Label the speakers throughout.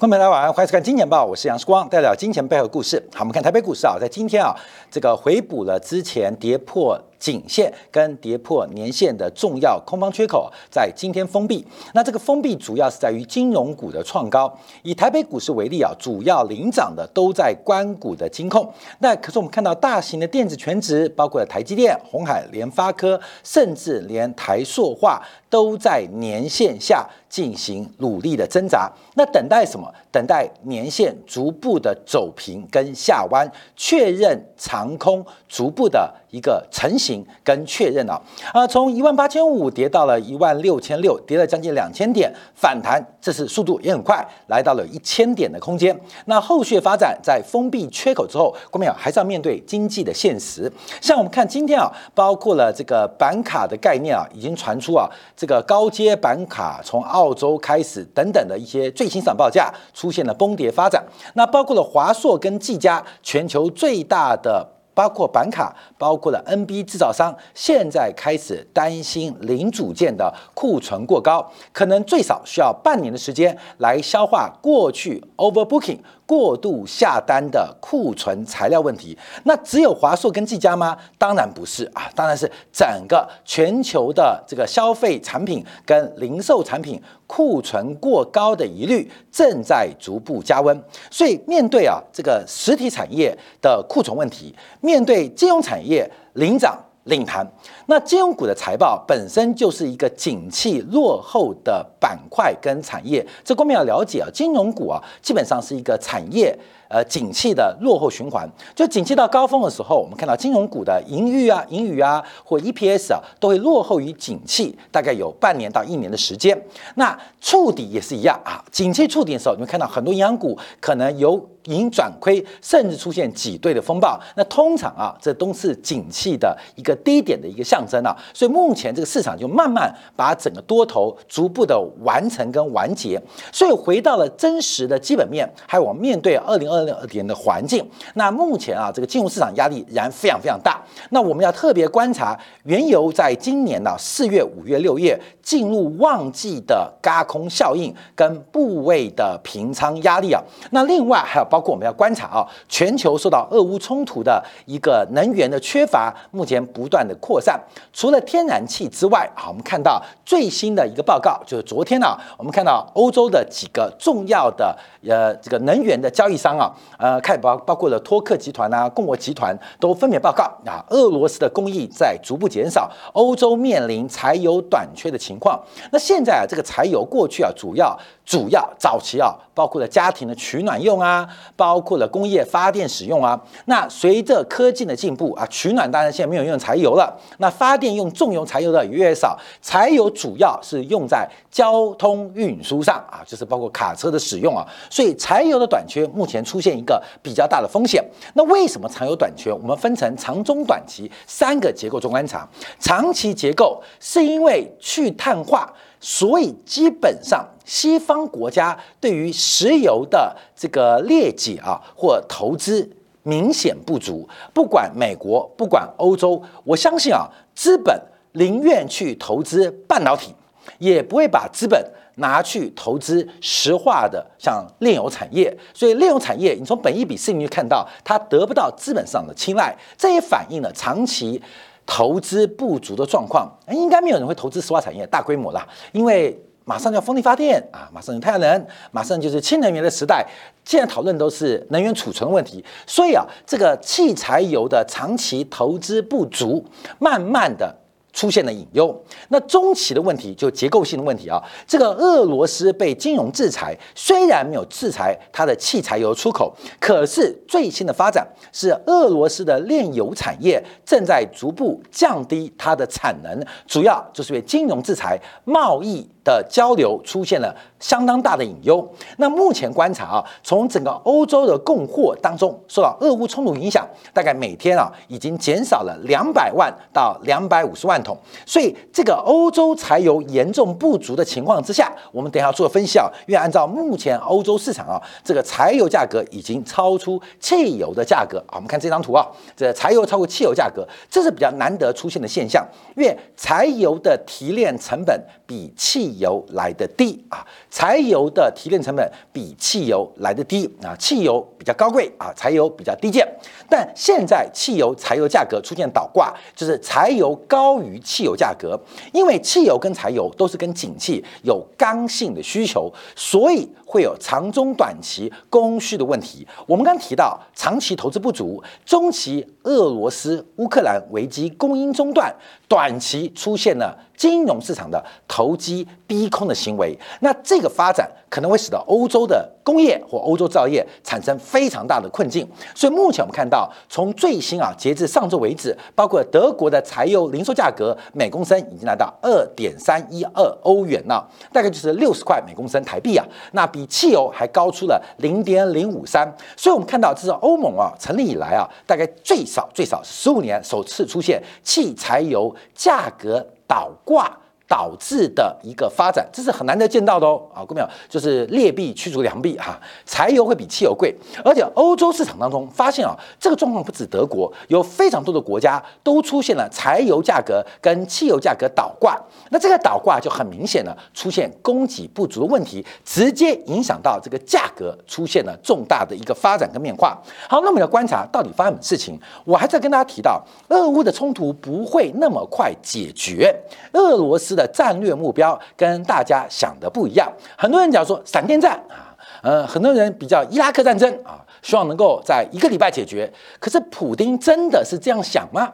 Speaker 1: 观众朋友大家晚上欢迎收看《金钱报》，我是杨世光，带来金钱背后的故事。好，我们看台北股市啊，在今天啊，这个回补了之前跌破颈线跟跌破年线的重要空方缺口，在今天封闭。那这个封闭主要是在于金融股的创高。以台北股市为例啊，主要领涨的都在关股的金控。那可是我们看到大型的电子全值，包括了台积电、红海、联发科，甚至连台塑化都在年线下进行努力的挣扎。那等待什么？等待年线逐步的走平跟下弯，确认长空逐步的一个成型跟确认啊。啊，从一万八千五跌到了一万六千六，跌了将近两千点，反弹这次速度也很快，来到了一千点的空间。那后续发展在封闭缺口之后，郭明友还是要面对经济的现实。像我们看今天啊，包括了这个板卡的概念啊，已经传出啊，这个高阶板卡从澳洲开始等等的一些最新涨报价。出现了崩跌发展，那包括了华硕跟技嘉，全球最大的包括板卡，包括了 NB 制造商，现在开始担心零组件的库存过高，可能最少需要半年的时间来消化过去 overbooking。过度下单的库存材料问题，那只有华硕跟技嘉吗？当然不是啊，当然是整个全球的这个消费产品跟零售产品库存过高的疑虑正在逐步加温。所以面对啊这个实体产业的库存问题，面对金融产业领涨。领谈，那金融股的财报本身就是一个景气落后的板块跟产业，这方面要了解啊。金融股啊，基本上是一个产业。呃，景气的落后循环，就景气到高峰的时候，我们看到金融股的盈余啊、盈余啊或 EPS 啊，都会落后于景气，大概有半年到一年的时间。那触底也是一样啊，景气触底的时候，你会看到很多银行股可能由盈转亏，甚至出现挤兑的风暴。那通常啊，这都是景气的一个低点的一个象征啊。所以目前这个市场就慢慢把整个多头逐步的完成跟完结。所以回到了真实的基本面，还有我们面对二零二。二点的环境，那目前啊，这个金融市场压力仍然非常非常大。那我们要特别观察原油在今年的四月、五月、六月进入旺季的轧空效应跟部位的平仓压力啊。那另外还有包括我们要观察啊，全球受到俄乌冲突的一个能源的缺乏，目前不断的扩散。除了天然气之外啊，我们看到最新的一个报告，就是昨天呢，我们看到欧洲的几个重要的呃这个能源的交易商啊。呃，看包包括了托克集团啊、共和集团都分别报告啊，俄罗斯的供应在逐步减少，欧洲面临柴油短缺的情况。那现在啊，这个柴油过去啊，主要主要早期啊，包括了家庭的取暖用啊，包括了工业发电使用啊。那随着科技的进步啊，取暖当然现在没有用柴油了，那发电用重油柴油的越来越少，柴油主要是用在交通运输上啊，就是包括卡车的使用啊，所以柴油的短缺目前出。现一个比较大的风险，那为什么长有短缺？我们分成长中短期三个结构中观察。长期结构是因为去碳化，所以基本上西方国家对于石油的这个裂解啊或投资明显不足。不管美国，不管欧洲，我相信啊，资本宁愿去投资半导体，也不会把资本。拿去投资石化的，像炼油产业，所以炼油产业，你从本一比市盈率看到它得不到资本上的青睐，这也反映了长期投资不足的状况。应该没有人会投资石化产业大规模啦，因为马上要风力发电啊，马上有太阳能，马上就是氢能源的时代。现在讨论都是能源储存问题，所以啊，这个汽柴油的长期投资不足，慢慢的。出现了隐忧，那中期的问题就结构性的问题啊。这个俄罗斯被金融制裁，虽然没有制裁它的汽柴油出口，可是最新的发展是俄罗斯的炼油产业正在逐步降低它的产能，主要就是因为金融制裁、贸易的交流出现了相当大的隐忧。那目前观察啊，从整个欧洲的供货当中受到俄乌冲突影响，大概每天啊已经减少了两百万到两百五十万。桶，所以这个欧洲柴油严重不足的情况之下，我们等下做分析啊。因为按照目前欧洲市场啊，这个柴油价格已经超出汽油的价格啊。我们看这张图啊，这柴油超过汽油价格，这是比较难得出现的现象。因为柴油的提炼成本比汽油来的低啊，柴油的提炼成本比汽油来的低啊，汽油比较高贵啊，柴油比较低贱。但现在汽油、柴油价格出现倒挂，就是柴油高于汽油价格，因为汽油跟柴油都是跟景气有刚性的需求，所以会有长中短期供需的问题。我们刚提到长期投资不足，中期俄罗斯乌克兰危机供应中断，短期出现了。金融市场的投机逼空的行为，那这个发展可能会使得欧洲的工业或欧洲制造业产生非常大的困境。所以目前我们看到，从最新啊，截至上周为止，包括德国的柴油零售价格每公升已经来到二点三一二欧元了，大概就是六十块每公升台币啊，那比汽油还高出了零点零五三。所以我们看到，这是欧盟啊成立以来啊，大概最少最少十五年首次出现汽柴油价格。倒挂导致的一个发展，这是很难得见到的哦。啊，各位朋友，就是劣币驱逐良币哈，柴油会比汽油贵，而且欧洲市场当中发现啊，这个状况不止德国，有非常多的国家都出现了柴油价格跟汽油价格倒挂。那这个倒挂就很明显了，出现供给不足的问题，直接影响到这个价格出现了重大的一个发展跟变化。好，那我们要观察到底发生什么事情。我还在跟大家提到，俄乌的冲突不会那么快解决，俄罗斯的的战略目标跟大家想的不一样。很多人讲说闪电战啊，呃，很多人比较伊拉克战争啊，希望能够在一个礼拜解决。可是普丁真的是这样想吗？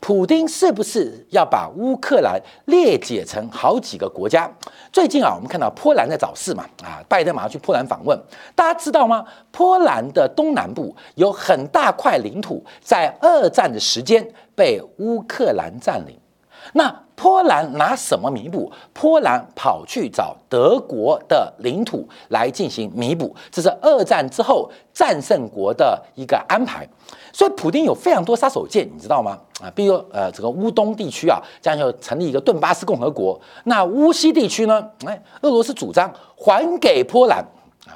Speaker 1: 普京是不是要把乌克兰裂解成好几个国家？最近啊，我们看到波兰在找事嘛，啊，拜登马上去波兰访问。大家知道吗？波兰的东南部有很大块领土，在二战的时间被乌克兰占领。那波兰拿什么弥补？波兰跑去找德国的领土来进行弥补，这是二战之后战胜国的一个安排。所以，普京有非常多杀手锏，你知道吗？啊，比如呃，这个乌东地区啊，将要成立一个顿巴斯共和国。那乌西地区呢？哎，俄罗斯主张还给波兰，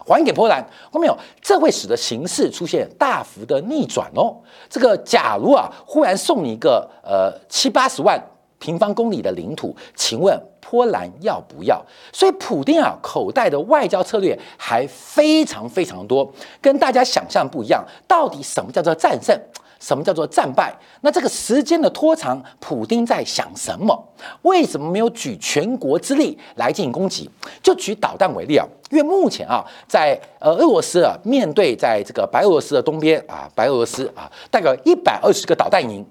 Speaker 1: 还给波兰。后面有，这会使得形势出现大幅的逆转哦。这个假如啊，忽然送你一个呃七八十万平方公里的领土，请问？波兰要不要？所以普丁啊，口袋的外交策略还非常非常多，跟大家想象不一样。到底什么叫做战胜？什么叫做战败？那这个时间的拖长，普丁在想什么？为什么没有举全国之力来进行攻击？就举导弹为例啊，因为目前啊，在呃俄罗斯啊，面对在这个白俄罗斯的东边啊，白俄罗斯啊，大概一百二十个导弹营。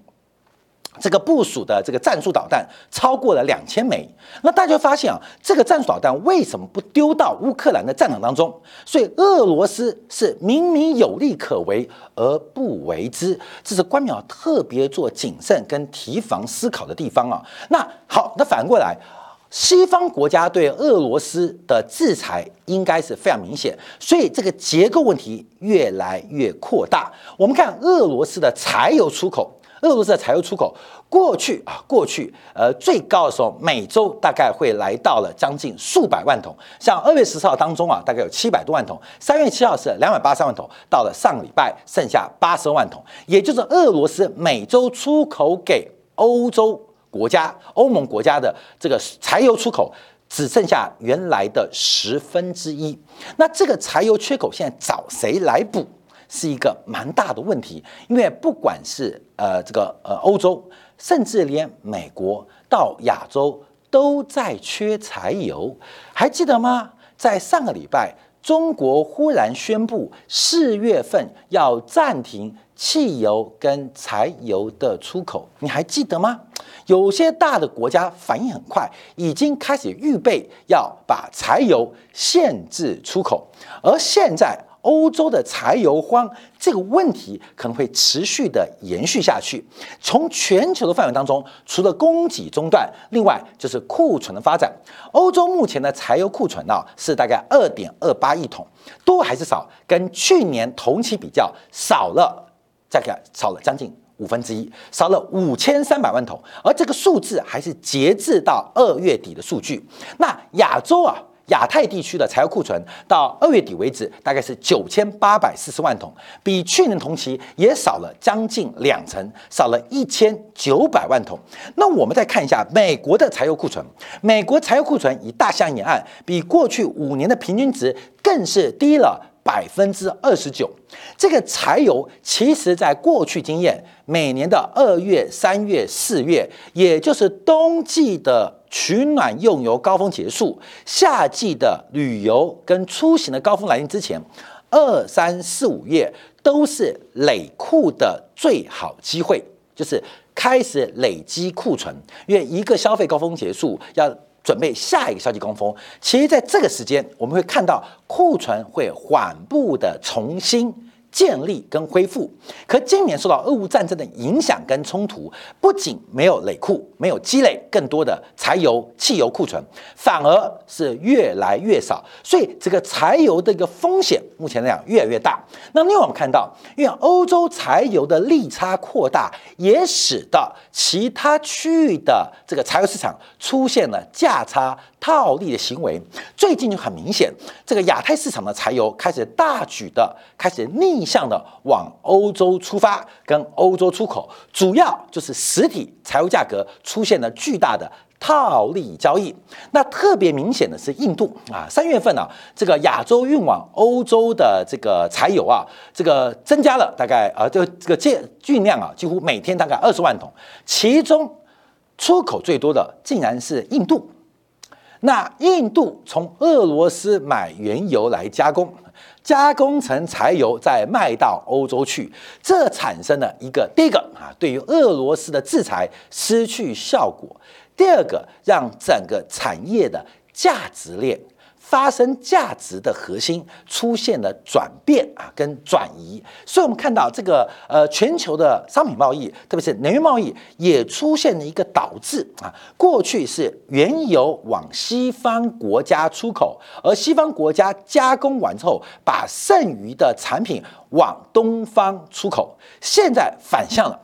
Speaker 1: 这个部署的这个战术导弹超过了两千枚，那大家发现啊，这个战术导弹为什么不丢到乌克兰的战场当中？所以俄罗斯是明明有利可为而不为之，这是官僚特别做谨慎跟提防思考的地方啊。那好，那反过来，西方国家对俄罗斯的制裁应该是非常明显，所以这个结构问题越来越扩大。我们看俄罗斯的柴油出口。俄罗斯的柴油出口过去啊，过去呃最高的时候，每周大概会来到了将近数百万桶。像二月十四号当中啊，大概有七百多万桶；三月七号是两百八十万桶，到了上礼拜剩下八十万桶，也就是俄罗斯每周出口给欧洲国家、欧盟国家的这个柴油出口只剩下原来的十分之一。那这个柴油缺口现在找谁来补？是一个蛮大的问题，因为不管是呃这个呃欧洲，甚至连美国到亚洲都在缺柴油，还记得吗？在上个礼拜，中国忽然宣布四月份要暂停汽油跟柴油的出口，你还记得吗？有些大的国家反应很快，已经开始预备要把柴油限制出口，而现在。欧洲的柴油荒这个问题可能会持续的延续下去。从全球的范围当中，除了供给中断，另外就是库存的发展。欧洲目前的柴油库存呢是大概二点二八亿桶，多还是少？跟去年同期比较，少了大概少了将近五分之一，少了五千三百万桶。而这个数字还是截至到二月底的数据。那亚洲啊。亚太地区的柴油库存到二月底为止，大概是九千八百四十万桶，比去年同期也少了将近两成，少了一千九百万桶。那我们再看一下美国的柴油库存，美国柴油库存以大西洋沿岸比过去五年的平均值更是低了。百分之二十九，这个柴油其实在过去经验，每年的二月、三月、四月，也就是冬季的取暖用油高峰结束，夏季的旅游跟出行的高峰来临之前，二三四五月都是累库的最好机会，就是开始累积库存，因为一个消费高峰结束要。准备下一个消息高峰，其实在这个时间，我们会看到库存会缓步的重新。建立跟恢复，可今年受到俄乌战争的影响跟冲突，不仅没有累库，没有积累更多的柴油、汽油库存，反而是越来越少，所以这个柴油的一个风险，目前来讲越来越大。那另外我们看到，因为欧洲柴油的利差扩大，也使得其他区域的这个柴油市场出现了价差。套利的行为，最近就很明显，这个亚太市场的柴油开始大举的开始逆向的往欧洲出发，跟欧洲出口，主要就是实体柴油价格出现了巨大的套利交易。那特别明显的是印度啊，三月份呢，这个亚洲运往欧洲的这个柴油啊，这个增加了大概呃，就这个借运量啊，几乎每天大概二十万桶，其中出口最多的竟然是印度。那印度从俄罗斯买原油来加工，加工成柴油，再卖到欧洲去，这产生了一个第一个啊，对于俄罗斯的制裁失去效果；第二个，让整个产业的价值链。发生价值的核心出现了转变啊，跟转移，所以我们看到这个呃全球的商品贸易，特别是能源贸易，也出现了一个导致啊，过去是原油往西方国家出口，而西方国家加工完之后，把剩余的产品往东方出口，现在反向了。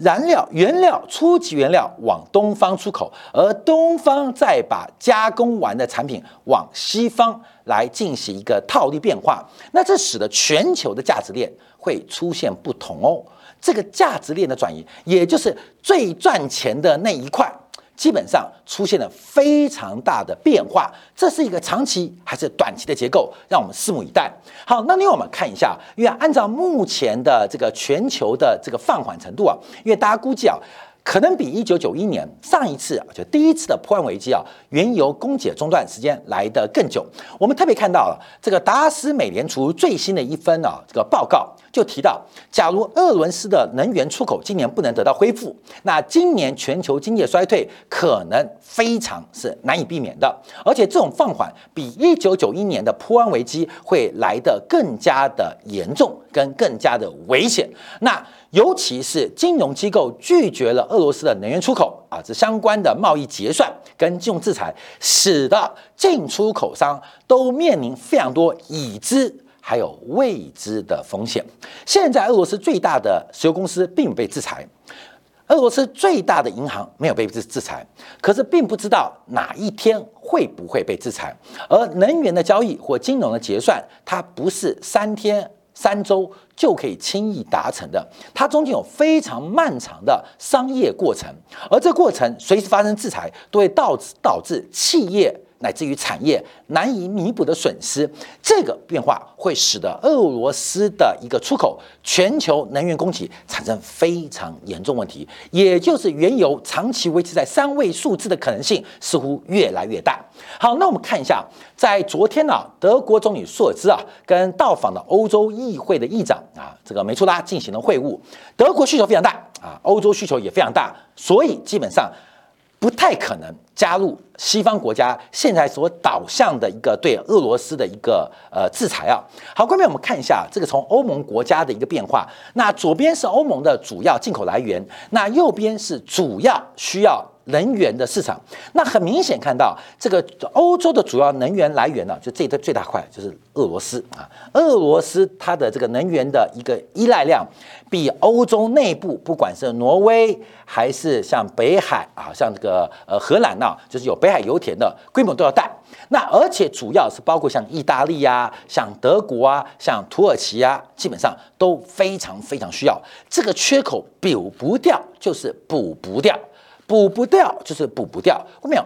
Speaker 1: 燃料原料初级原料往东方出口，而东方再把加工完的产品往西方来进行一个套利变化，那这使得全球的价值链会出现不同哦。这个价值链的转移，也就是最赚钱的那一块。基本上出现了非常大的变化，这是一个长期还是短期的结构？让我们拭目以待。好，那另外我们看一下，因为按照目前的这个全球的这个放缓程度啊，因为大家估计啊。可能比一九九一年上一次啊，就第一次的破案危机啊，原油供给中断时间来得更久。我们特别看到了这个达斯美联储最新的一份啊这个报告，就提到，假如俄罗斯的能源出口今年不能得到恢复，那今年全球经济衰退可能非常是难以避免的。而且这种放缓比一九九一年的破案危机会来得更加的严重，跟更加的危险。那尤其是金融机构拒绝了俄罗斯的能源出口啊，这相关的贸易结算跟金融制裁，使得进出口商都面临非常多已知还有未知的风险。现在俄罗斯最大的石油公司并被制裁，俄罗斯最大的银行没有被制制裁，可是并不知道哪一天会不会被制裁。而能源的交易或金融的结算，它不是三天。三周就可以轻易达成的，它中间有非常漫长的商业过程，而这过程随时发生制裁，都会导致导致企业。乃至于产业难以弥补的损失，这个变化会使得俄罗斯的一个出口、全球能源供给产生非常严重问题，也就是原油长期维持在三位数字的可能性似乎越来越大。好，那我们看一下，在昨天呢，德国总理舒尔兹啊跟到访的欧洲议会的议长啊这个梅苏拉进行了会晤，德国需求非常大啊，欧洲需求也非常大，所以基本上。不太可能加入西方国家现在所导向的一个对俄罗斯的一个呃制裁啊。好，下面我们看一下这个从欧盟国家的一个变化。那左边是欧盟的主要进口来源，那右边是主要需要能源的市场。那很明显看到，这个欧洲的主要能源来源呢，就这个最大块就是俄罗斯啊。俄罗斯它的这个能源的一个依赖量，比欧洲内部不管是挪威还是像北海啊，像这个呃荷兰呐，就是有北海油田的规模都要大。那而且主要是包括像意大利啊、像德国啊、像土耳其啊，基本上都非常非常需要这个缺口补不掉，就是补不掉，补不掉就是补不掉。后面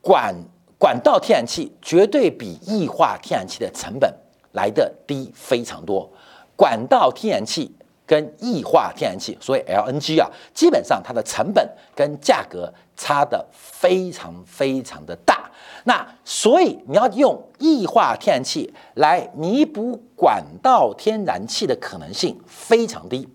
Speaker 1: 管管道天然气绝对比液化天然气的成本来的低非常多，管道天然气跟液化天然气，所以 LNG 啊，基本上它的成本跟价格差的非常非常的大。那所以你要用液化天然气来弥补管道天然气的可能性非常低。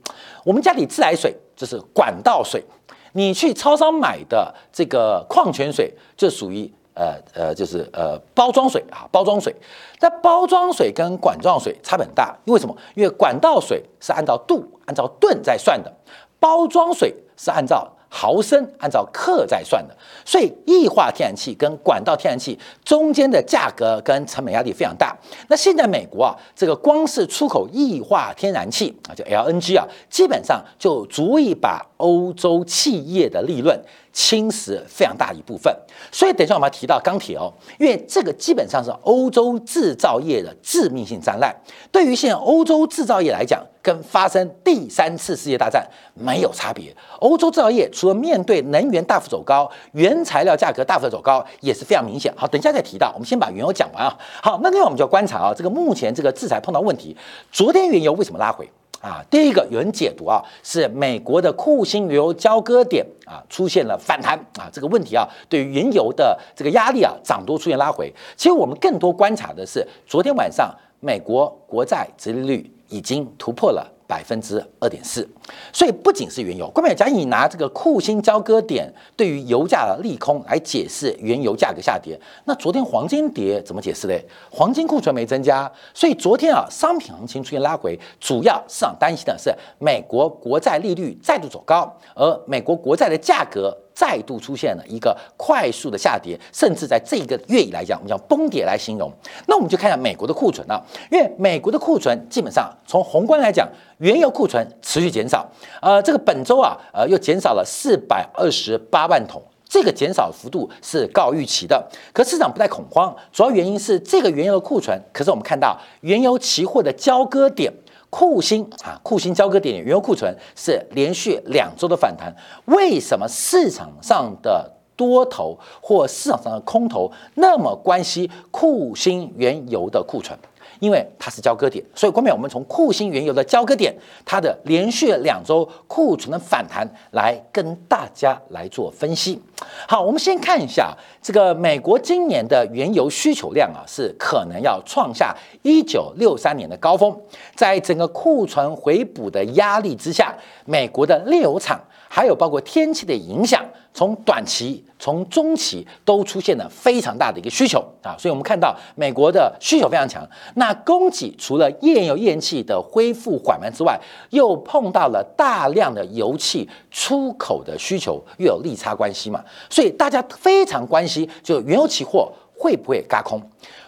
Speaker 1: 我们家里自来水就是管道水，你去超商买的这个矿泉水就属于呃呃就是呃包装水啊包装水。那包装水跟管状水差别很大，因为什么？因为管道水是按照度按照吨在算的，包装水是按照。毫升按照克在算的，所以液化天然气跟管道天然气中间的价格跟成本压力非常大。那现在美国啊，这个光是出口液化天然气啊，就 LNG 啊，基本上就足以把欧洲企业的利润。侵蚀非常大一部分，所以等一下我们要提到钢铁哦，因为这个基本上是欧洲制造业的致命性灾难。对于现在欧洲制造业来讲，跟发生第三次世界大战没有差别。欧洲制造业除了面对能源大幅走高、原材料价格大幅走高，也是非常明显。好，等一下再提到，我们先把原油讲完啊。好，那另外我们就要观察啊，这个目前这个制裁碰到问题，昨天原油为什么拉回？啊，第一个有人解读啊，是美国的库欣原油交割点啊出现了反弹啊，这个问题啊，对于原油的这个压力啊涨多出现拉回。其实我们更多观察的是，昨天晚上美国国债殖利率已经突破了。百分之二点四，所以不仅是原油。关美，假如你拿这个库欣交割点对于油价的利空来解释原油价格下跌，那昨天黄金跌怎么解释嘞？黄金库存没增加，所以昨天啊，商品行情出现拉回，主要市场担心的是美国国债利率再度走高，而美国国债的价格。再度出现了一个快速的下跌，甚至在这个月以来讲，我们讲崩跌来形容。那我们就看一下美国的库存啊，因为美国的库存基本上从宏观来讲，原油库存持续减少，呃，这个本周啊，呃，又减少了四百二十八万桶，这个减少幅度是高预期的。可市场不太恐慌，主要原因是这个原油的库存，可是我们看到原油期货的交割点。库欣啊，库欣交割点原油库存是连续两周的反弹，为什么市场上的多头或市场上的空头那么关心库欣原油的库存？因为它是交割点，所以后面我们从库欣原油的交割点，它的连续两周库存的反弹来跟大家来做分析。好，我们先看一下这个美国今年的原油需求量啊，是可能要创下一九六三年的高峰。在整个库存回补的压力之下，美国的炼油厂还有包括天气的影响。从短期、从中期都出现了非常大的一个需求啊，所以我们看到美国的需求非常强。那供给除了页岩油页岩气的恢复缓慢之外，又碰到了大量的油气出口的需求，又有利差关系嘛，所以大家非常关心，就原油期货会不会嘎空？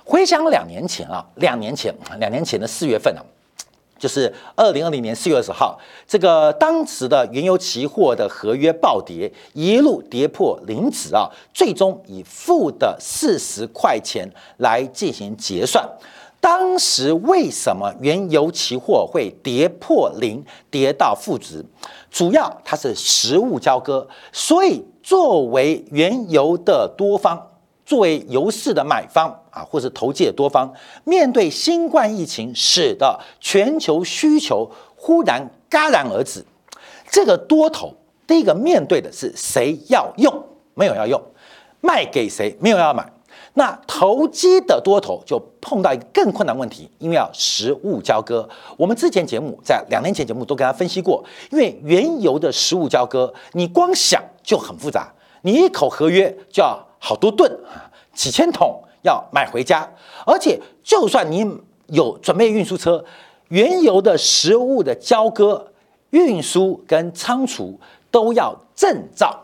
Speaker 1: 回想两年前啊，两年前，两年前的四月份啊。就是二零二零年四月二十号，这个当时的原油期货的合约暴跌，一路跌破零值啊，最终以负的四十块钱来进行结算。当时为什么原油期货会跌破零，跌到负值？主要它是实物交割，所以作为原油的多方。作为油市的买方啊，或是投机的多方，面对新冠疫情，使得全球需求忽然戛然而止。这个多头，第一个面对的是谁要用，没有要用，卖给谁，没有要买。那投机的多头就碰到一个更困难问题，因为要实物交割。我们之前节目在两年前节目都跟他分析过，因为原油的实物交割，你光想就很复杂，你一口合约就要。好多吨啊，几千桶要买回家，而且就算你有准备运输车，原油的食物的交割、运输跟仓储都要证照，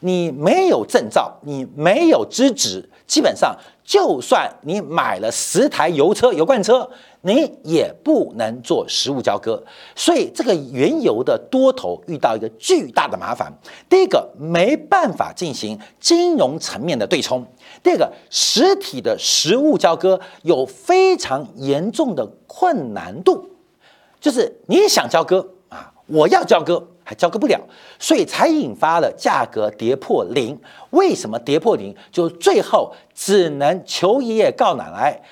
Speaker 1: 你没有证照，你没有资质，基本上就算你买了十台油车、油罐车，你也不能做实物交割。所以这个原油的多头遇到一个巨大的麻烦。第一个，没办法进行金融层面的对冲；第二个，实体的实物交割有非常严重的困难度，就是你想交割啊，我要交割。还交割不了，所以才引发了价格跌破零。为什么跌破零？就最后只能求爷爷告奶奶，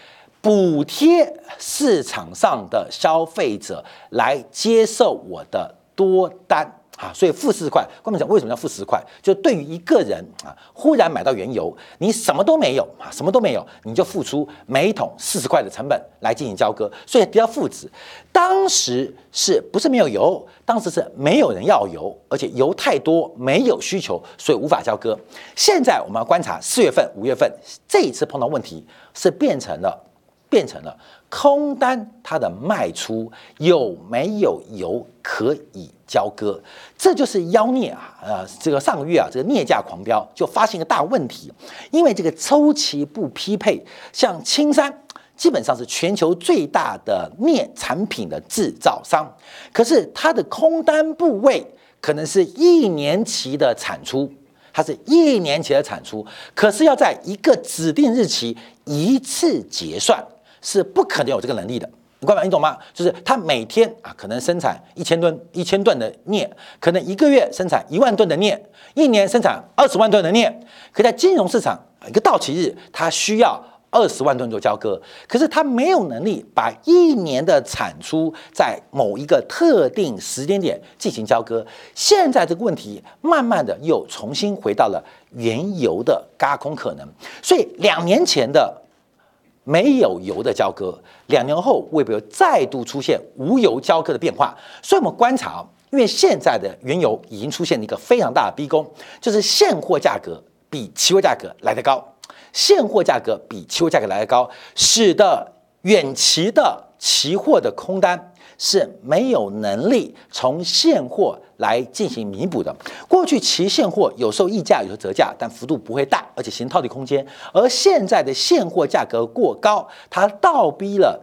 Speaker 1: 补贴市场上的消费者来接受我的多单。啊，所以负四十块，官们讲为什么要负四十块？就对于一个人啊，忽然买到原油，你什么都没有啊，什么都没有，你就付出每桶四十块的成本来进行交割，所以比较负值。当时是不是没有油？当时是没有人要油，而且油太多，没有需求，所以无法交割。现在我们要观察四月份、五月份这一次碰到问题，是变成了变成了空单，它的卖出有没有油可以？交割，这就是妖孽啊！呃，这个上个月啊，这个镍价狂飙，就发现一个大问题，因为这个周期不匹配。像青山基本上是全球最大的镍产品的制造商，可是它的空单部位可能是一年期的产出，它是一年期的产出，可是要在一个指定日期一次结算，是不可能有这个能力的。你你懂吗？就是他每天啊，可能生产一千吨、一千吨的镍，可能一个月生产一万吨的镍，一年生产二十万吨的镍。可在金融市场一个到期日，它需要二十万吨做交割，可是它没有能力把一年的产出在某一个特定时间点进行交割。现在这个问题慢慢的又重新回到了原油的轧空可能，所以两年前的。没有油的交割，两年后会不会再度出现无油交割的变化？所以我们观察，因为现在的原油已经出现了一个非常大的逼宫，就是现货价格比期货价格来得高，现货价格比期货价格来得高，使得远期的期货的空单。是没有能力从现货来进行弥补的。过去期现货有时候溢价，有时候折价，但幅度不会大，而且形套利空间。而现在的现货价格过高，它倒逼了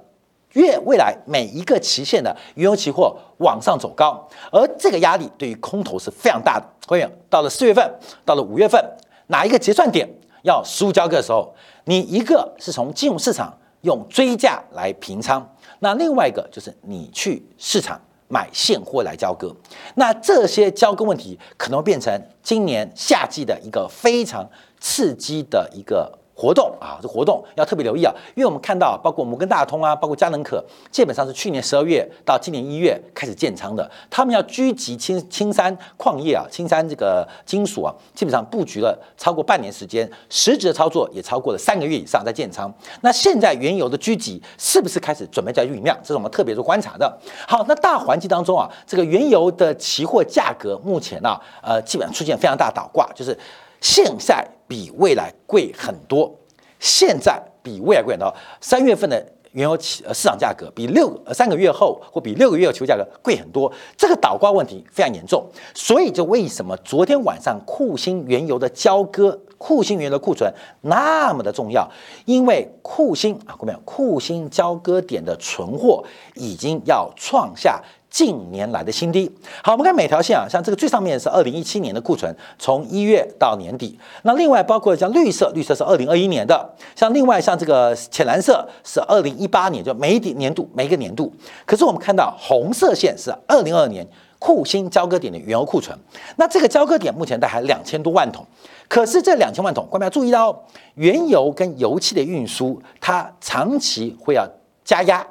Speaker 1: 越未来每一个期限的原油期货往上走高，而这个压力对于空头是非常大的。会员到了四月份，到了五月份，哪一个结算点要实物交割的时候，你一个是从金融市场用追价来平仓。那另外一个就是你去市场买现货来交割，那这些交割问题可能变成今年夏季的一个非常刺激的一个。活动啊，这活动要特别留意啊，因为我们看到，包括摩根大通啊，包括佳能可，基本上是去年十二月到今年一月开始建仓的。他们要狙击青青山矿业啊，青山这个金属啊，基本上布局了超过半年时间，实质的操作也超过了三个月以上在建仓。那现在原油的狙击是不是开始准备在酝酿？这是我们特别做观察的。好，那大环境当中啊，这个原油的期货价格目前呢，呃，基本上出现非常大倒挂，就是现在。比未来贵很多，现在比未来贵很多。三月份的原油起呃市场价格比六呃三个月后或比六个月的期货价格贵很多，这个倒挂问题非常严重。所以就为什么昨天晚上库欣原油的交割，库欣原油的库存那么的重要？因为库欣啊，各位库欣交割点的存货已经要创下。近年来的新低。好，我们看每条线啊，像这个最上面是二零一七年的库存，从一月到年底。那另外包括像绿色，绿色是二零二一年的。像另外像这个浅蓝色是二零一八年，就每一年度每一个年度。可是我们看到红色线是二零二二年库欣交割点的原油库存。那这个交割点目前大概两千多万桶。可是这两千万桶，各位要注意到哦，原油跟油气的运输，它长期会要加压，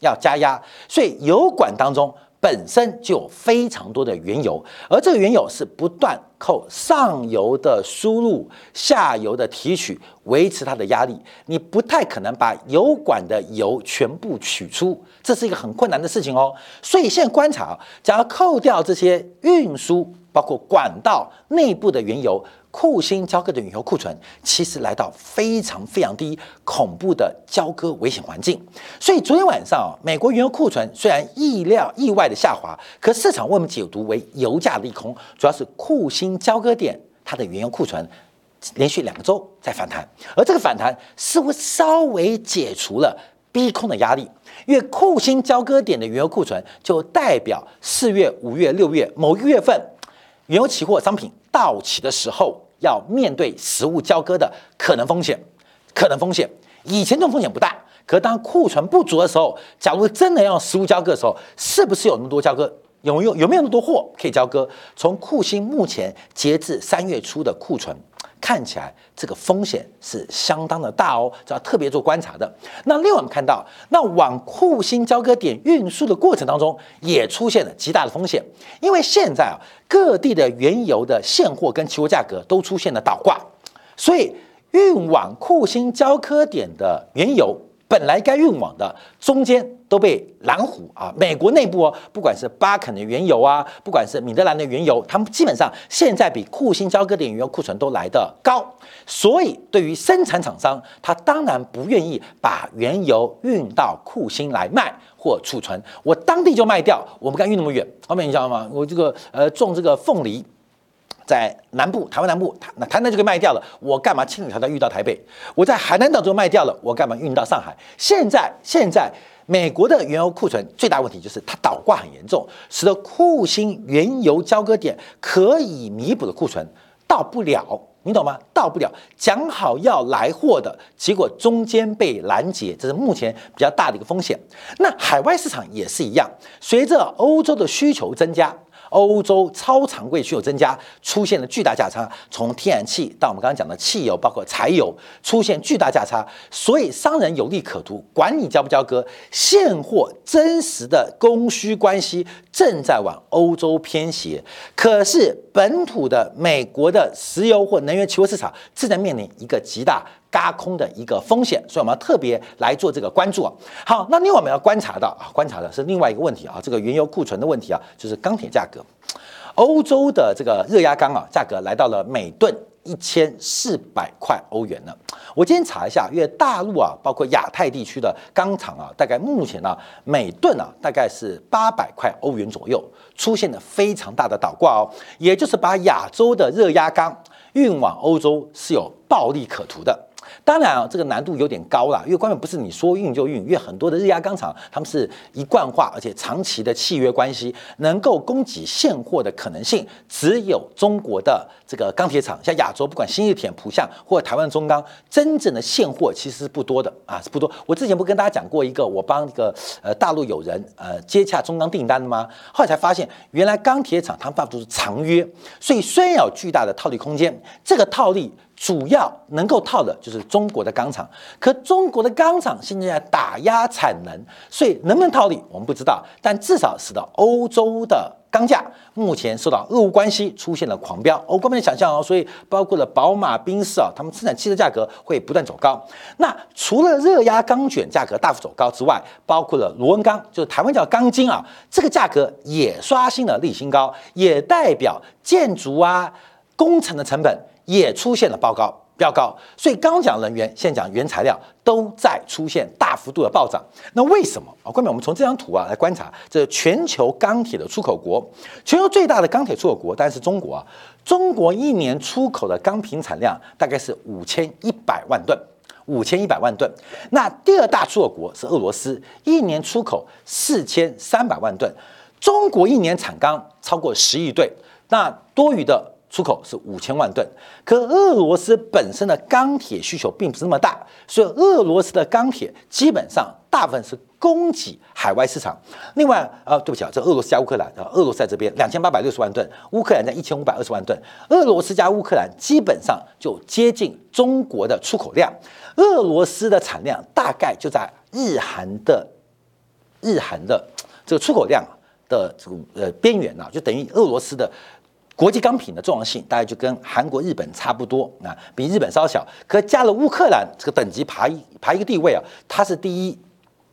Speaker 1: 要加压，所以油管当中。本身就有非常多的原油，而这个原油是不断靠上游的输入、下游的提取维持它的压力。你不太可能把油管的油全部取出，这是一个很困难的事情哦。所以现在观察啊，假如扣掉这些运输，包括管道内部的原油。库欣交割的原油库存其实来到非常非常低、恐怖的交割危险环境，所以昨天晚上，美国原油库存虽然意料意外的下滑，可市场为我们解读为油价利空，主要是库欣交割点它的原油库存连续两个周在反弹，而这个反弹似乎稍微解除了逼空的压力。因为库欣交割点的原油库存就代表四月、五月、六月某一月份原油期货商品到期的时候要面对实物交割的可能风险，可能风险。以前这种风险不大，可当库存不足的时候，假如真的要实物交割的时候，是不是有那么多交割？有有有没有那么多货可以交割？从库欣目前截至三月初的库存看起来，这个风险是相当的大哦，这要特别做观察的。那另外我们看到，那往库欣交割点运输的过程当中，也出现了极大的风险，因为现在啊，各地的原油的现货跟期货价格都出现了倒挂，所以运往库欣交割点的原油。本来该运往的中间都被拦湖啊，美国内部哦，不管是巴肯的原油啊，不管是米德兰的原油，他们基本上现在比库欣交割点原油库存都来得高，所以对于生产厂商，他当然不愿意把原油运到库欣来卖或储存，我当地就卖掉，我不敢运那么远。后面你知道吗？我这个呃种这个凤梨。在南部，台湾南部，那台南就给卖掉了。我干嘛千里迢迢运到台北？我在海南岛就卖掉了，我干嘛运到上海？现在，现在美国的原油库存最大问题就是它倒挂很严重，使得库欣原油交割点可以弥补的库存到不了，你懂吗？到不了，讲好要来货的结果中间被拦截，这是目前比较大的一个风险。那海外市场也是一样，随着欧洲的需求增加。欧洲超常规需求增加，出现了巨大价差，从天然气到我们刚刚讲的汽油，包括柴油，出现巨大价差，所以商人有利可图，管你交不交割，现货真实的供需关系正在往欧洲偏斜，可是本土的美国的石油或能源期货市场正在面临一个极大。轧空的一个风险，所以我们要特别来做这个关注啊。好，那另外我们要观察到啊，观察的是另外一个问题啊，这个原油库存的问题啊，就是钢铁价格。欧洲的这个热轧钢啊，价格来到了每吨一千四百块欧元了。我今天查一下，因为大陆啊，包括亚太地区的钢厂啊，大概目前呢，每吨啊，大概是八百块欧元左右，出现了非常大的倒挂哦，也就是把亚洲的热轧钢运往欧洲是有暴利可图的。当然啊，这个难度有点高了，因为关键不是你说运就运，因为很多的日压钢厂他们是一贯化而且长期的契约关系，能够供给现货的可能性只有中国的这个钢铁厂，像亚洲不管新日铁、浦项或台湾中钢，真正的现货其实是不多的啊，是不多。我之前不跟大家讲过一个，我帮一个呃大陆友人呃接洽中钢订单的吗？后来才发现，原来钢铁厂他们大部分都是长约，所以虽然有巨大的套利空间，这个套利。主要能够套的就是中国的钢厂，可中国的钢厂现在在打压产能，所以能不能套利我们不知道，但至少使得欧洲的钢价目前受到俄乌关系出现了狂飙。欧官们的想象哦，所以包括了宝马、宾士啊，他们生产汽车价格会不断走高。那除了热轧钢卷价格大幅走高之外，包括了螺纹钢，就是台湾叫钢筋啊，这个价格也刷新了历史新高，也代表建筑啊工程的成本。也出现了报告飙高，所以刚讲能源，现在讲原材料都在出现大幅度的暴涨。那为什么啊？关面我们从这张图啊来观察，这全球钢铁的出口国，全球最大的钢铁出口国当然是中国啊。中国一年出口的钢品产量大概是五千一百万吨，五千一百万吨。那第二大出口国是俄罗斯，一年出口四千三百万吨。中国一年产钢超过十亿吨，那多余的。出口是五千万吨，可俄罗斯本身的钢铁需求并不是那么大，所以俄罗斯的钢铁基本上大部分是供给海外市场。另外，呃，对不起啊，这俄罗斯加乌克兰啊，俄罗斯在这边两千八百六十万吨，乌克兰在一千五百二十万吨，俄罗斯加乌克兰基本上就接近中国的出口量。俄罗斯的产量大概就在日韩的日韩的这个出口量的这个呃边缘啊，就等于俄罗斯的。国际钢品的重要性大概就跟韩国、日本差不多啊，比日本稍小。可加了乌克兰这个等级爬一爬一个地位啊，它是第一，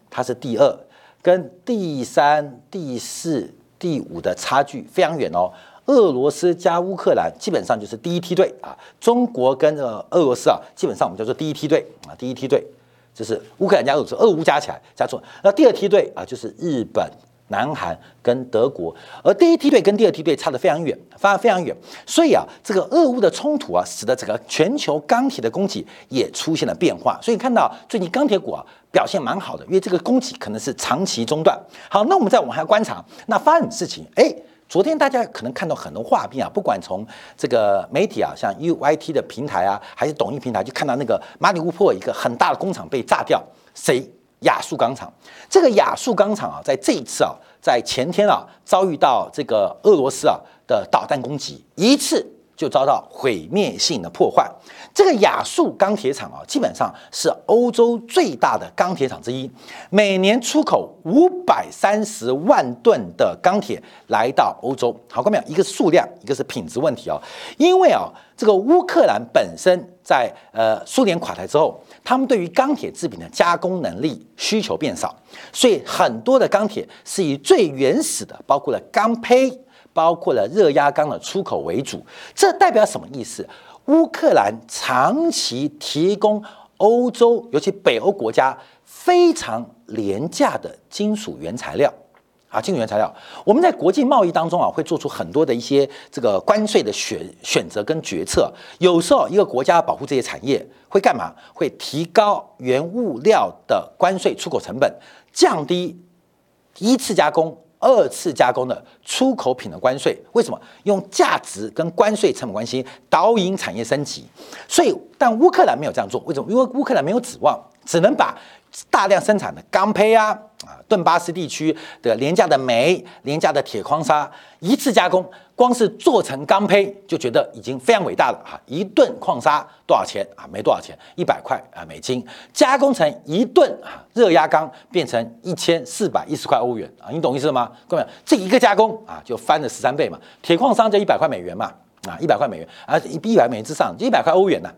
Speaker 1: 它是第二，跟第三、第四、第五的差距非常远哦。俄罗斯加乌克兰基本上就是第一梯队啊，中国跟呃俄罗斯啊，基本上我们叫做第一梯队啊，第一梯队就是乌克兰加俄罗斯，俄乌加起来加错。那第二梯队啊，就是日本。南韩跟德国，而第一梯队跟第二梯队差得非常远，差得非常远。所以啊，这个俄乌的冲突啊，使得整个全球钢铁的供给也出现了变化。所以看到最近钢铁股啊表现蛮好的，因为这个供给可能是长期中断。好，那我们再往下观察，那发生事情？哎。昨天大家可能看到很多画面啊，不管从这个媒体啊，像 U Y T 的平台啊，还是抖音平台，就看到那个马里乌波尔一个很大的工厂被炸掉，谁？亚速钢厂。这个亚速钢厂啊，在这一次啊，在前天啊，遭遇到这个俄罗斯啊的导弹攻击，一次。就遭到毁灭性的破坏。这个亚速钢铁厂啊，基本上是欧洲最大的钢铁厂之一，每年出口五百三十万吨的钢铁来到欧洲。好，看没有？一个数量，一个是品质问题啊。因为啊，这个乌克兰本身在呃苏联垮台之后，他们对于钢铁制品的加工能力需求变少，所以很多的钢铁是以最原始的，包括了钢坯。包括了热压钢的出口为主，这代表什么意思？乌克兰长期提供欧洲，尤其北欧国家非常廉价的金属原材料啊，金属原材料。我们在国际贸易当中啊，会做出很多的一些这个关税的选选择跟决策。有时候一个国家保护这些产业，会干嘛？会提高原物料的关税出口成本，降低一次加工。二次加工的出口品的关税，为什么用价值跟关税成本关系导引产业升级？所以，但乌克兰没有这样做，为什么？因为乌克兰没有指望，只能把大量生产的钢坯啊啊，顿巴斯地区的廉价的煤、廉价的铁矿砂一次加工。光是做成钢坯就觉得已经非常伟大了哈！一吨矿砂多少钱啊？没多少钱，一百块啊美金。加工成一吨啊热压钢变成一千四百一十块欧元啊！你懂意思吗？各位，这一个加工啊就翻了十三倍嘛。铁矿砂就一百块美元嘛啊，一百块美元啊，一一百美元之上就一百块欧元呐。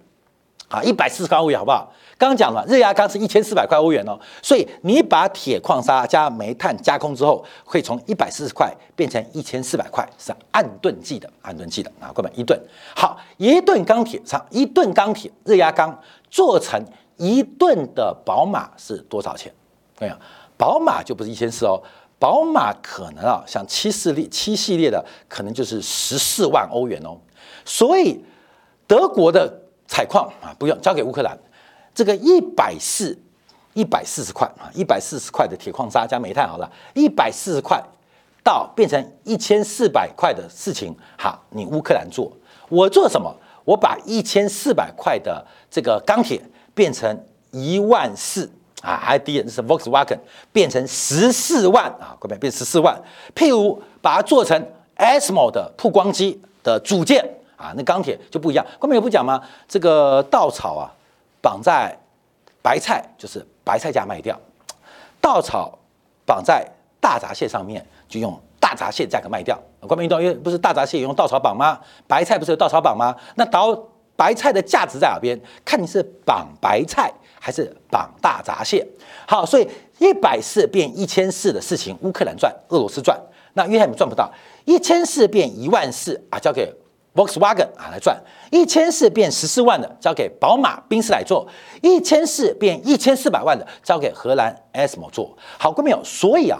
Speaker 1: 啊一百四十块欧元好不好？刚刚讲了，热轧钢是一千四百块欧元哦，所以你把铁矿砂加煤炭加工之后，会从一百四十块变成一千四百块，是按吨计的，按吨计的啊，各位一吨好，一吨钢铁厂，一吨钢铁热轧钢做成一吨的宝马是多少钱？没有，宝马就不是一千四哦，宝马可能啊，像七系列七系列的，可能就是十四万欧元哦，所以德国的。采矿啊，不用交给乌克兰。这个一百四一百四十块啊，一百四十块的铁矿砂加煤炭，好了，一百四十块到变成一千四百块的事情，好，你乌克兰做，我做什么？我把一千四百块的这个钢铁变成一万四啊，还低点是 Volkswagen 变成十四万啊，各位变十四万。譬如把它做成 ASML 的曝光机的组件。啊，那钢铁就不一样。后面有不讲吗？这个稻草啊，绑在白菜，就是白菜价卖掉；稻草绑在大闸蟹上面，就用大闸蟹价格卖掉。关面运动，因为不是大闸蟹用稻草绑吗？白菜不是有稻草绑吗？那稻白菜的价值在哪边？看你是绑白菜还是绑大闸蟹。好，所以一百四变一千四的事情，乌克兰赚，俄罗斯赚，那约翰姆赚不到。一千四变一万四啊，交给。Volkswagen 啊来赚一千四变十四万的交给宝马宾士来做，一千四变一千四百万的交给荷兰 ASMO 做好，观众朋友，所以啊，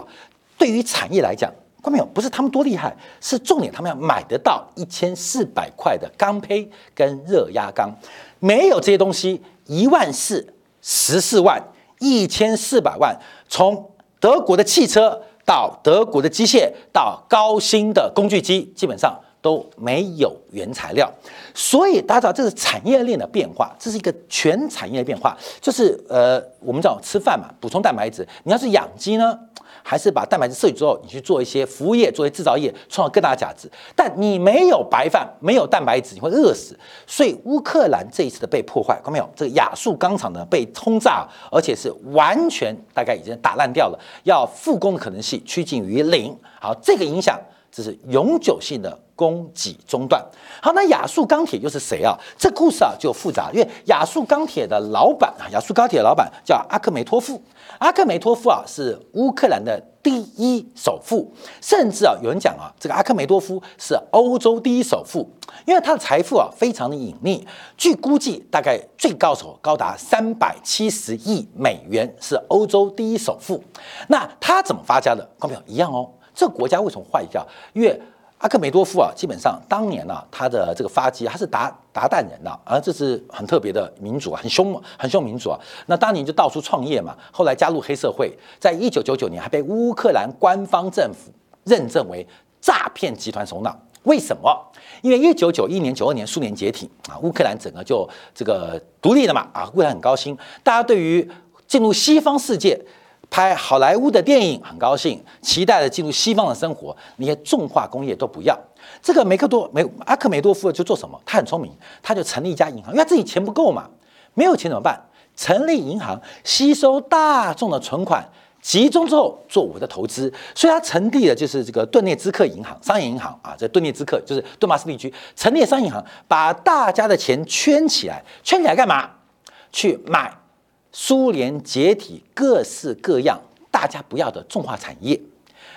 Speaker 1: 对于产业来讲，观众朋友不是他们多厉害，是重点他们要买得到一千四百块的钢坯跟热压钢，没有这些东西，一万四十四万一千四百万，从德国的汽车到德国的机械到高新的工具机，基本上。都没有原材料，所以大家知道这是产业链的变化，这是一个全产业的变化。就是呃，我们讲吃饭嘛，补充蛋白质。你要是养鸡呢，还是把蛋白质摄取之后，你去做一些服务业、做一些制造业，创造更大的价值。但你没有白饭，没有蛋白质，你会饿死。所以乌克兰这一次的被破坏，看到没有？这个亚速钢厂呢被轰炸，而且是完全大概已经打烂掉了，要复工的可能性趋近于零。好，这个影响。这是永久性的供给中断。好，那亚速钢铁又是谁啊？这故事啊就复杂，因为亚速钢铁的老板啊，亚速钢铁的老板叫阿克梅托夫。阿克梅托夫啊是乌克兰的第一首富，甚至啊，有人讲啊，这个阿克梅多夫是欧洲第一首富，因为他的财富啊非常的隐匿，据估计大概最高手高达三百七十亿美元，是欧洲第一首富。那他怎么发家的？朋友一样哦，这个国家为什么坏掉？因为阿克梅多夫啊，基本上当年呢，他的这个发迹，他是达达旦人呐，啊，这是很特别的民族啊，很凶很凶民族啊。那当年就到处创业嘛，后来加入黑社会，在一九九九年还被乌克兰官方政府认证为诈骗集团首脑。为什么？因为一九九一年、九二年苏联解体啊，乌克兰整个就这个独立了嘛，啊，乌克兰很高兴，大家对于进入西方世界。拍好莱坞的电影很高兴，期待着进入西方的生活。那些重化工业都不要。这个梅克多梅阿克梅多夫就做什么？他很聪明，他就成立一家银行，因为他自己钱不够嘛，没有钱怎么办？成立银行，吸收大众的存款，集中之后做我的投资。所以他成立的就是这个顿涅兹克银行，商业银行啊，这顿涅兹克就是顿巴斯地区成立商业银行，把大家的钱圈起来，圈起来干嘛？去买。苏联解体，各式各样大家不要的重化产业，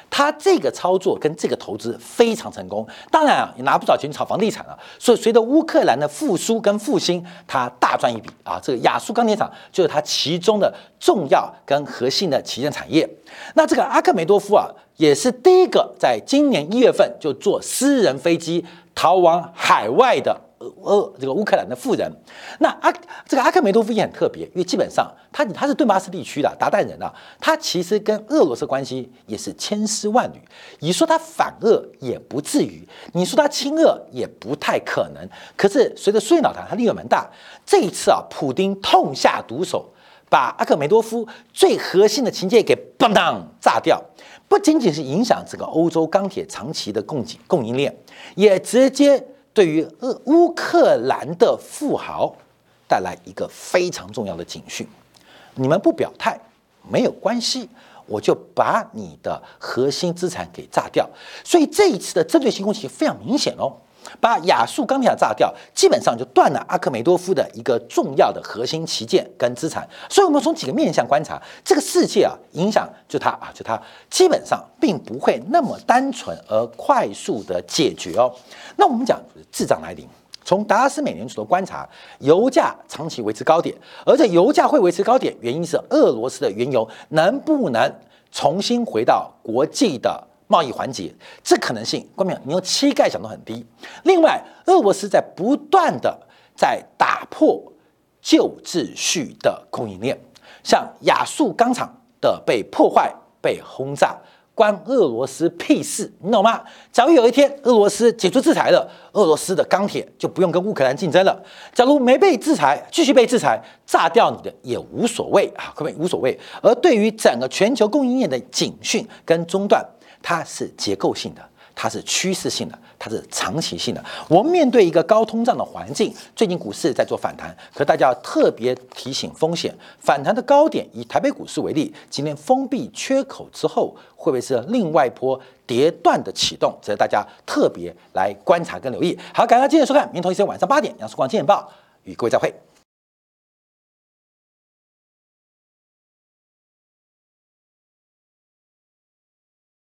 Speaker 1: 他这个操作跟这个投资非常成功。当然啊，也拿不少钱炒房地产了。所以随着乌克兰的复苏跟复兴，他大赚一笔啊！这个亚速钢铁厂就是他其中的重要跟核心的旗舰产业。那这个阿克梅多夫啊，也是第一个在今年一月份就坐私人飞机逃往海外的。呃，这个乌克兰的富人，那阿这个阿克梅多夫也很特别，因为基本上他他是顿巴斯地区的达旦人啊，他其实跟俄罗斯关系也是千丝万缕。你说他反俄也不至于，你说他亲俄也不太可能。可是随着苏联倒台，他力量蛮大。这一次啊，普丁痛下毒手，把阿克梅多夫最核心的情节给嘣当炸掉，不仅仅是影响这个欧洲钢铁长期的供给供应链，也直接。对于俄乌克兰的富豪带来一个非常重要的警讯：你们不表态没有关系，我就把你的核心资产给炸掉。所以这一次的针对性攻击非常明显哦。把亚速钢铁炸掉，基本上就断了阿克梅多夫的一个重要的核心旗舰跟资产。所以，我们从几个面向观察，这个世界啊，影响就它啊，就它基本上并不会那么单纯而快速的解决哦。那我们讲滞胀来临，从达拉斯美联储的观察，油价长期维持高点，而且油价会维持高点，原因是俄罗斯的原油能不能重新回到国际的。贸易环节，这可能性，关明，你用膝盖想都很低。另外，俄罗斯在不断的在打破旧秩序的供应链，像亚速钢厂的被破坏、被轰炸，关俄罗斯屁事，你懂吗？假如有一天俄罗斯解除制裁了，俄罗斯的钢铁就不用跟乌克兰竞争了。假如没被制裁，继续被制裁，炸掉你的也无所谓啊，各位无所谓。而对于整个全球供应链的警讯跟中断。它是结构性的，它是趋势性的，它是长期性的。我们面对一个高通胀的环境，最近股市在做反弹，可大家要特别提醒风险。反弹的高点，以台北股市为例，今天封闭缺口之后，会不会是另外一波跌断的启动？值得大家特别来观察跟留意。好，感谢今天收看，明天同一时间晚上八点，杨曙光见报与各位再会。